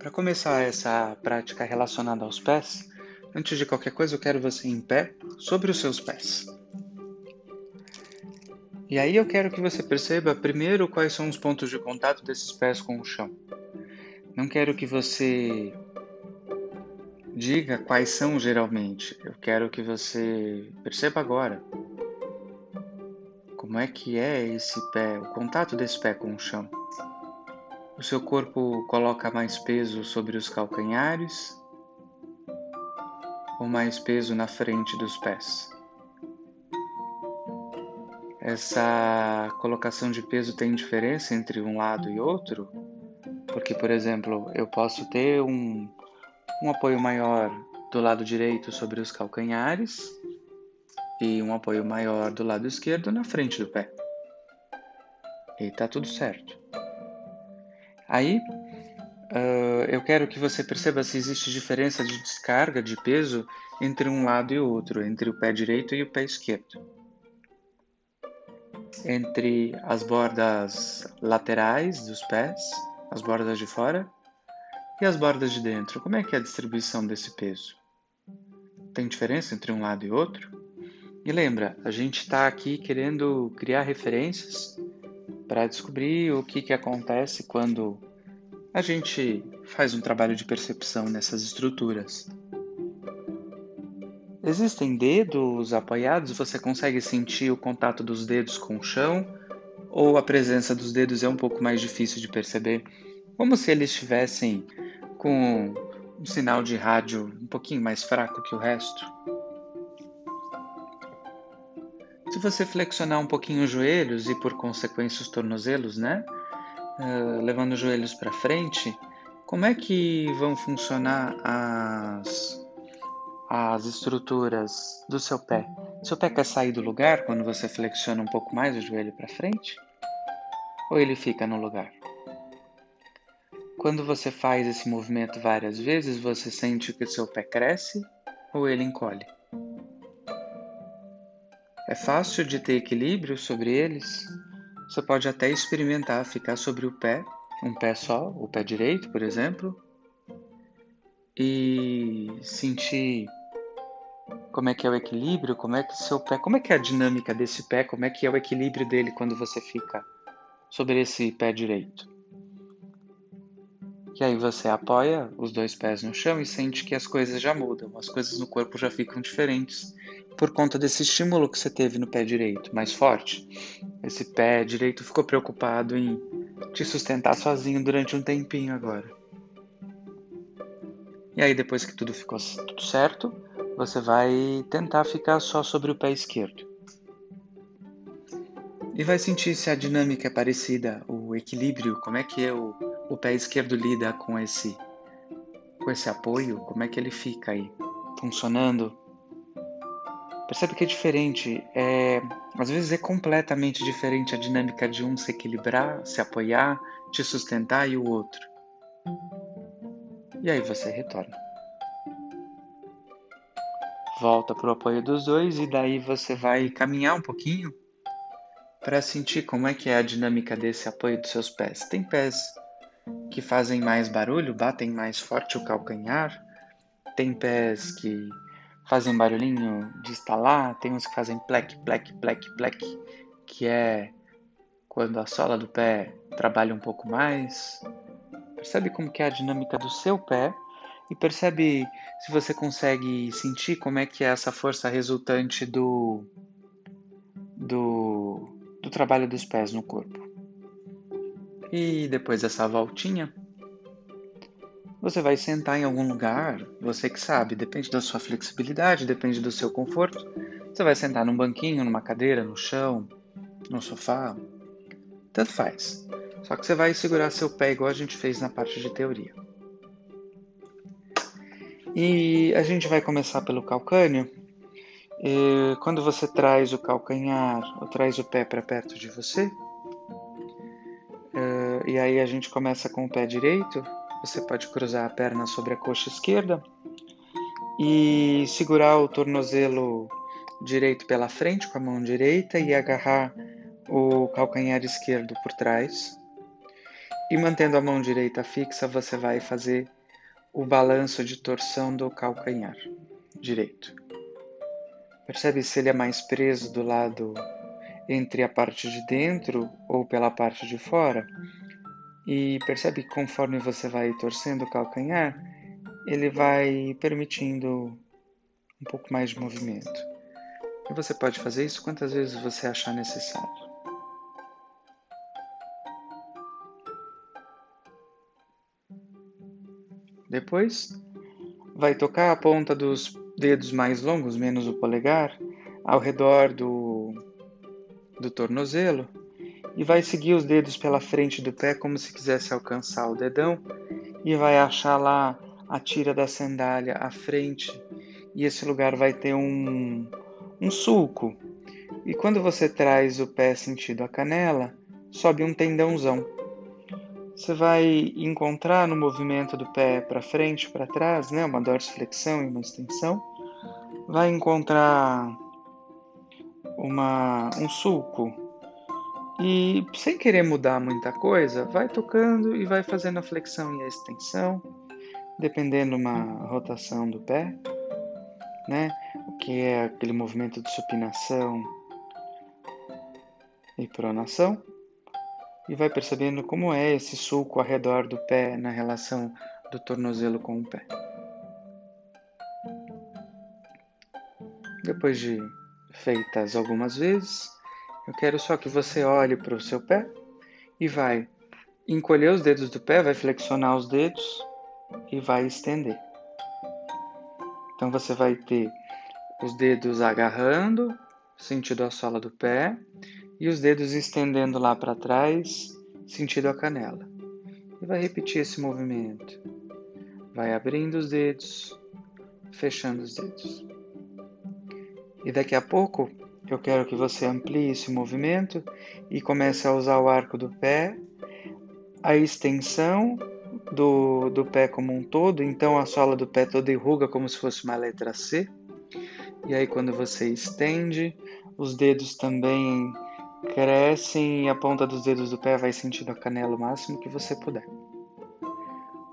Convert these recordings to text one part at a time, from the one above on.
Para começar essa prática relacionada aos pés, antes de qualquer coisa eu quero você em pé sobre os seus pés. E aí eu quero que você perceba primeiro quais são os pontos de contato desses pés com o chão. Não quero que você diga quais são geralmente. Eu quero que você perceba agora como é que é esse pé, o contato desse pé com o chão. O seu corpo coloca mais peso sobre os calcanhares ou mais peso na frente dos pés? Essa colocação de peso tem diferença entre um lado e outro? Porque, por exemplo, eu posso ter um, um apoio maior do lado direito sobre os calcanhares e um apoio maior do lado esquerdo na frente do pé. E tá tudo certo. Aí uh, eu quero que você perceba se existe diferença de descarga de peso entre um lado e outro, entre o pé direito e o pé esquerdo. Entre as bordas laterais dos pés, as bordas de fora, e as bordas de dentro. Como é que é a distribuição desse peso? Tem diferença entre um lado e outro? E lembra, a gente está aqui querendo criar referências para descobrir o que, que acontece quando a gente faz um trabalho de percepção nessas estruturas. Existem dedos apoiados? Você consegue sentir o contato dos dedos com o chão? Ou a presença dos dedos é um pouco mais difícil de perceber? Como se eles estivessem com um sinal de rádio um pouquinho mais fraco que o resto? Você flexionar um pouquinho os joelhos e por consequência os tornozelos, né? Uh, levando os joelhos para frente, como é que vão funcionar as, as estruturas do seu pé? Seu pé quer sair do lugar quando você flexiona um pouco mais o joelho para frente? Ou ele fica no lugar? Quando você faz esse movimento várias vezes, você sente que o seu pé cresce ou ele encolhe? É fácil de ter equilíbrio sobre eles. Você pode até experimentar ficar sobre o pé, um pé só, o pé direito, por exemplo, e sentir como é que é o equilíbrio, como é que seu pé, como é que é a dinâmica desse pé, como é que é o equilíbrio dele quando você fica sobre esse pé direito. E aí você apoia os dois pés no chão e sente que as coisas já mudam, as coisas no corpo já ficam diferentes por conta desse estímulo que você teve no pé direito, mais forte. Esse pé direito ficou preocupado em te sustentar sozinho durante um tempinho agora. E aí depois que tudo ficou tudo certo, você vai tentar ficar só sobre o pé esquerdo. E vai sentir se a dinâmica é parecida, o equilíbrio, como é que é o o pé esquerdo lida com esse com esse apoio? Como é que ele fica aí funcionando? Percebe que é diferente, é, às vezes é completamente diferente a dinâmica de um se equilibrar, se apoiar, te sustentar e o outro. E aí você retorna. Volta para o apoio dos dois e daí você vai caminhar um pouquinho para sentir como é que é a dinâmica desse apoio dos seus pés. Tem pés que fazem mais barulho, batem mais forte o calcanhar. Tem pés que fazem barulhinho de estalar, tem uns que fazem plec, plec, plec, plec, que é quando a sola do pé trabalha um pouco mais. Percebe como que é a dinâmica do seu pé e percebe se você consegue sentir como é que é essa força resultante do do, do trabalho dos pés no corpo. E depois dessa voltinha, você vai sentar em algum lugar, você que sabe, depende da sua flexibilidade, depende do seu conforto. Você vai sentar num banquinho, numa cadeira, no chão, no sofá, tanto faz. Só que você vai segurar seu pé igual a gente fez na parte de teoria. E a gente vai começar pelo calcânio. E quando você traz o calcanhar ou traz o pé para perto de você, e aí a gente começa com o pé direito. Você pode cruzar a perna sobre a coxa esquerda e segurar o tornozelo direito pela frente com a mão direita e agarrar o calcanhar esquerdo por trás. E mantendo a mão direita fixa, você vai fazer o balanço de torção do calcanhar direito. Percebe se ele é mais preso do lado entre a parte de dentro ou pela parte de fora? E percebe que conforme você vai torcendo o calcanhar, ele vai permitindo um pouco mais de movimento. E você pode fazer isso quantas vezes você achar necessário. Depois, vai tocar a ponta dos dedos mais longos, menos o polegar, ao redor do, do tornozelo e vai seguir os dedos pela frente do pé como se quisesse alcançar o dedão e vai achar lá a tira da sandália à frente e esse lugar vai ter um, um sulco. E quando você traz o pé sentido a canela, sobe um tendãozão você vai encontrar no movimento do pé para frente, para trás, né, uma dorsiflexão e uma extensão, vai encontrar uma, um sulco. E sem querer mudar muita coisa, vai tocando e vai fazendo a flexão e a extensão, dependendo uma rotação do pé, né? O que é aquele movimento de supinação e pronação e vai percebendo como é esse sulco ao redor do pé na relação do tornozelo com o pé. Depois de feitas algumas vezes, eu quero só que você olhe para o seu pé e vai encolher os dedos do pé, vai flexionar os dedos e vai estender. Então você vai ter os dedos agarrando, sentido a sola do pé, e os dedos estendendo lá para trás, sentido a canela. E vai repetir esse movimento. Vai abrindo os dedos, fechando os dedos. E daqui a pouco eu quero que você amplie esse movimento e comece a usar o arco do pé, a extensão do, do pé como um todo, então a sola do pé toda enruga como se fosse uma letra C. E aí quando você estende, os dedos também crescem e a ponta dos dedos do pé vai sentindo a canela o máximo que você puder.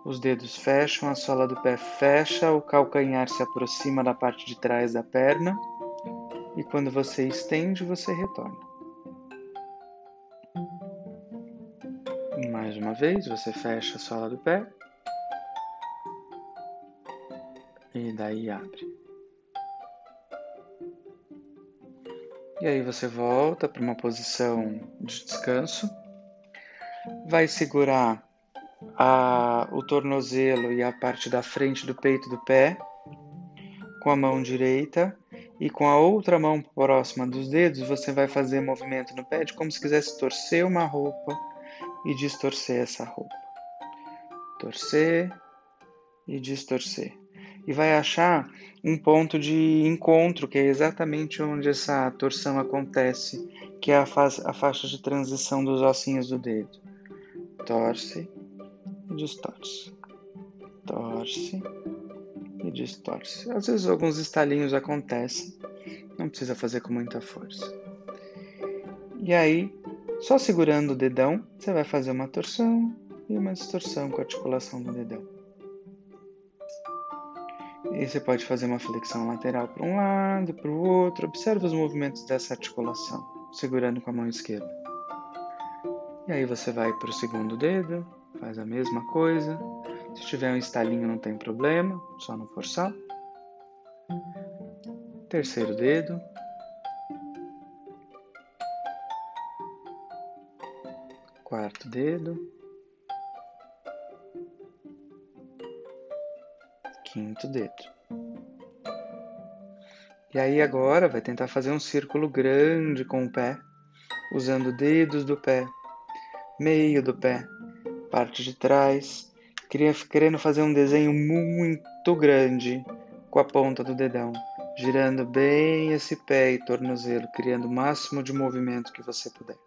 Os dedos fecham, a sola do pé fecha, o calcanhar se aproxima da parte de trás da perna e quando você estende, você retorna. Mais uma vez, você fecha a sola do pé e daí abre. E aí você volta para uma posição de descanso. Vai segurar a, o tornozelo e a parte da frente do peito do pé com a mão direita e com a outra mão próxima dos dedos você vai fazer movimento no pé de como se quisesse torcer uma roupa e distorcer essa roupa. Torcer e distorcer e vai achar um ponto de encontro, que é exatamente onde essa torção acontece, que é a, a faixa de transição dos ossinhos do dedo. Torce e distorce. Torce e distorce. Às vezes alguns estalinhos acontecem, não precisa fazer com muita força. E aí, só segurando o dedão, você vai fazer uma torção e uma distorção com a articulação do dedão. E você pode fazer uma flexão lateral para um lado, para o outro. Observe os movimentos dessa articulação, segurando com a mão esquerda. E aí você vai para o segundo dedo, faz a mesma coisa. Se tiver um estalinho não tem problema, só não forçar. Terceiro dedo. Quarto dedo. quinto dedo. E aí agora vai tentar fazer um círculo grande com o pé, usando dedos do pé, meio do pé, parte de trás, querendo fazer um desenho muito grande com a ponta do dedão, girando bem esse pé e tornozelo, criando o máximo de movimento que você puder.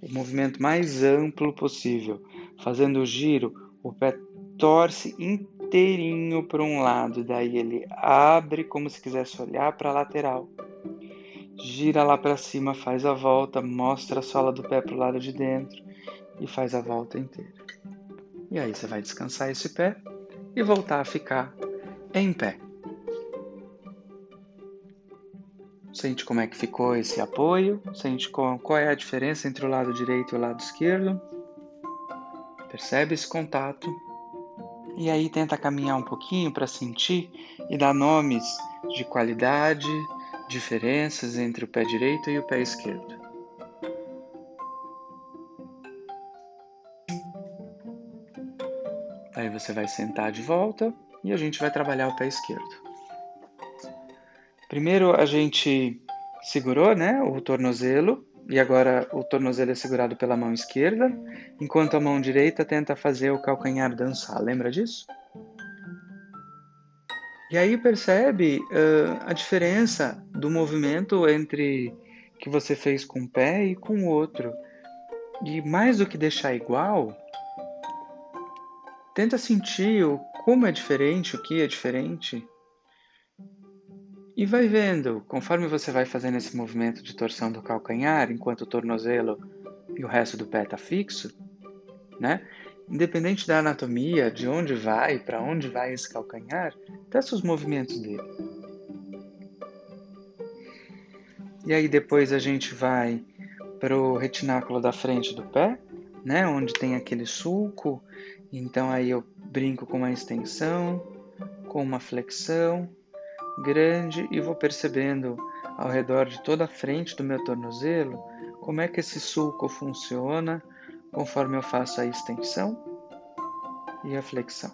O movimento mais amplo possível, fazendo o giro, o pé torce inteirinho para um lado, daí ele abre como se quisesse olhar para a lateral. Gira lá para cima, faz a volta, mostra a sola do pé para o lado de dentro e faz a volta inteira. E aí você vai descansar esse pé e voltar a ficar em pé. Sente como é que ficou esse apoio, sente qual, é a diferença entre o lado direito e o lado esquerdo. Percebe esse contato. E aí tenta caminhar um pouquinho para sentir e dar nomes de qualidade, diferenças entre o pé direito e o pé esquerdo. Aí você vai sentar de volta e a gente vai trabalhar o pé esquerdo. Primeiro a gente segurou, né, o tornozelo e agora o tornozelo é segurado pela mão esquerda, enquanto a mão direita tenta fazer o calcanhar dançar. Lembra disso? E aí percebe uh, a diferença do movimento entre que você fez com um pé e com o outro. E mais do que deixar igual, tenta sentir o, como é diferente, o que é diferente. E vai vendo, conforme você vai fazendo esse movimento de torção do calcanhar, enquanto o tornozelo e o resto do pé está fixo, né? Independente da anatomia, de onde vai, para onde vai esse calcanhar, testa os movimentos dele. E aí depois a gente vai para o retináculo da frente do pé, né, onde tem aquele sulco. Então aí eu brinco com uma extensão, com uma flexão grande e vou percebendo ao redor de toda a frente do meu tornozelo como é que esse sulco funciona conforme eu faço a extensão e a flexão.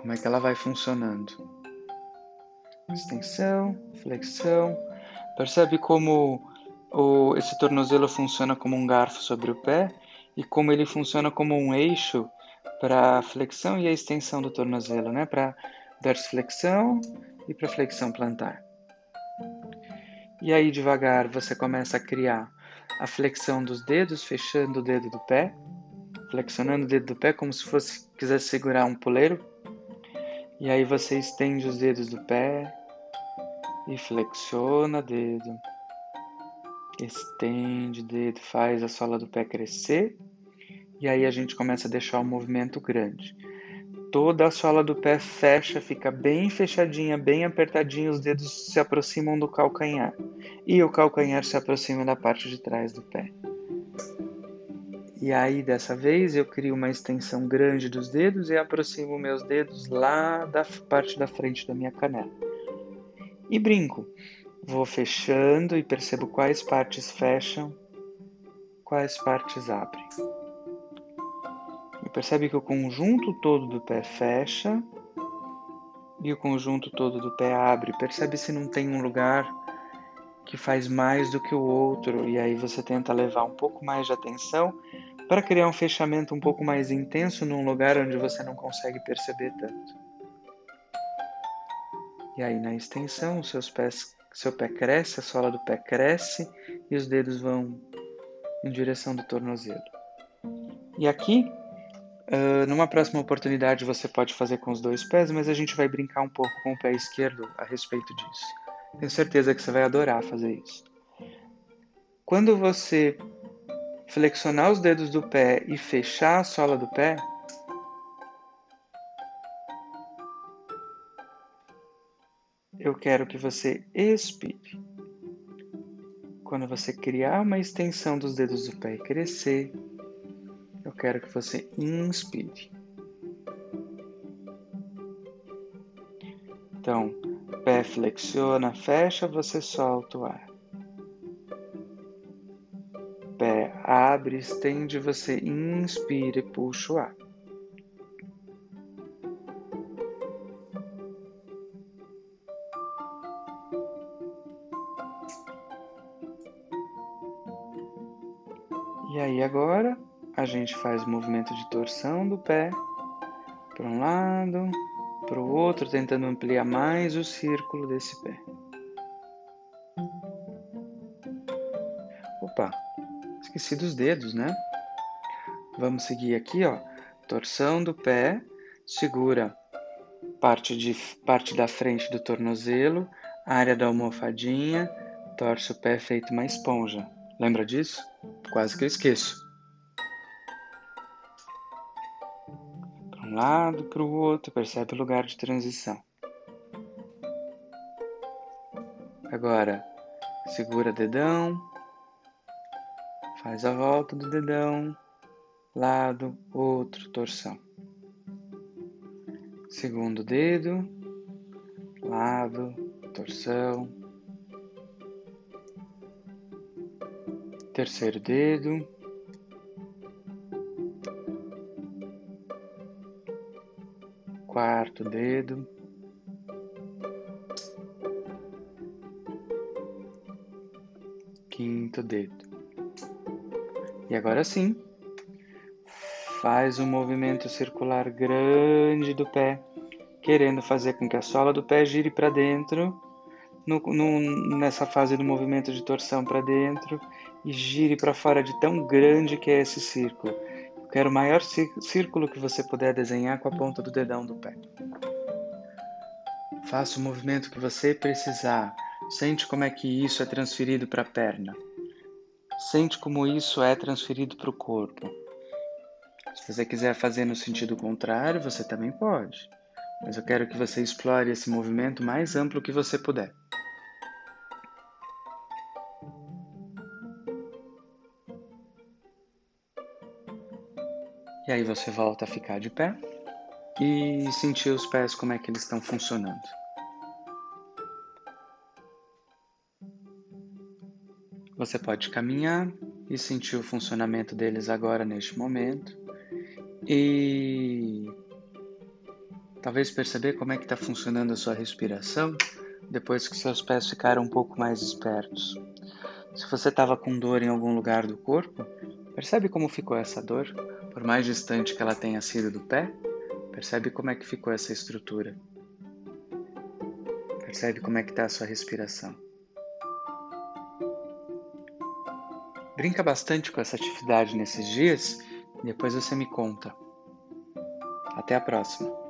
Como é que ela vai funcionando? Extensão, flexão. Percebe como o, esse tornozelo funciona como um garfo sobre o pé e como ele funciona como um eixo para a flexão e a extensão do tornozelo, né? Para dorsiflexão e para flexão plantar. E aí devagar você começa a criar a flexão dos dedos, fechando o dedo do pé, flexionando o dedo do pé como se fosse quisesse segurar um poleiro. E aí você estende os dedos do pé e flexiona o dedo. Estende o dedo, faz a sola do pé crescer. E aí a gente começa a deixar o movimento grande toda a sola do pé fecha, fica bem fechadinha, bem apertadinha, os dedos se aproximam do calcanhar e o calcanhar se aproxima da parte de trás do pé. E aí dessa vez eu crio uma extensão grande dos dedos e aproximo meus dedos lá da parte da frente da minha canela. E brinco. Vou fechando e percebo quais partes fecham, quais partes abrem. E percebe que o conjunto todo do pé fecha e o conjunto todo do pé abre. Percebe se não tem um lugar que faz mais do que o outro e aí você tenta levar um pouco mais de atenção para criar um fechamento um pouco mais intenso num lugar onde você não consegue perceber tanto. E aí na extensão, seus pés, seu pé cresce, a sola do pé cresce e os dedos vão em direção do tornozelo. E aqui Uh, numa próxima oportunidade você pode fazer com os dois pés, mas a gente vai brincar um pouco com o pé esquerdo a respeito disso. Tenho certeza que você vai adorar fazer isso. Quando você flexionar os dedos do pé e fechar a sola do pé, eu quero que você expire. Quando você criar uma extensão dos dedos do pé e crescer, eu quero que você inspire. Então, pé flexiona, fecha, você solta o ar. Pé abre, estende, você inspira e puxa o ar. Gente faz o movimento de torção do pé para um lado, para o outro, tentando ampliar mais o círculo desse pé. Opa, esqueci dos dedos, né? Vamos seguir aqui, ó. Torção do pé, segura parte, de, parte da frente do tornozelo, área da almofadinha, torce o pé feito uma esponja. Lembra disso? Quase que eu esqueço. Lado, para o outro, percebe o lugar de transição. Agora, segura dedão, faz a volta do dedão, lado, outro, torção. Segundo dedo, lado, torção. Terceiro dedo. Quarto dedo. Quinto dedo. E agora sim, faz um movimento circular grande do pé, querendo fazer com que a sola do pé gire para dentro, no, no, nessa fase do movimento de torção para dentro, e gire para fora de tão grande que é esse círculo. Quero o maior círculo que você puder desenhar com a ponta do dedão do pé. Faça o movimento que você precisar. Sente como é que isso é transferido para a perna. Sente como isso é transferido para o corpo. Se você quiser fazer no sentido contrário, você também pode. Mas eu quero que você explore esse movimento mais amplo que você puder. E aí você volta a ficar de pé e sentir os pés como é que eles estão funcionando. Você pode caminhar e sentir o funcionamento deles agora neste momento e talvez perceber como é que está funcionando a sua respiração depois que seus pés ficaram um pouco mais espertos. Se você estava com dor em algum lugar do corpo, percebe como ficou essa dor? Por mais distante que ela tenha sido do pé, percebe como é que ficou essa estrutura. Percebe como é que está a sua respiração. Brinca bastante com essa atividade nesses dias e depois você me conta. Até a próxima!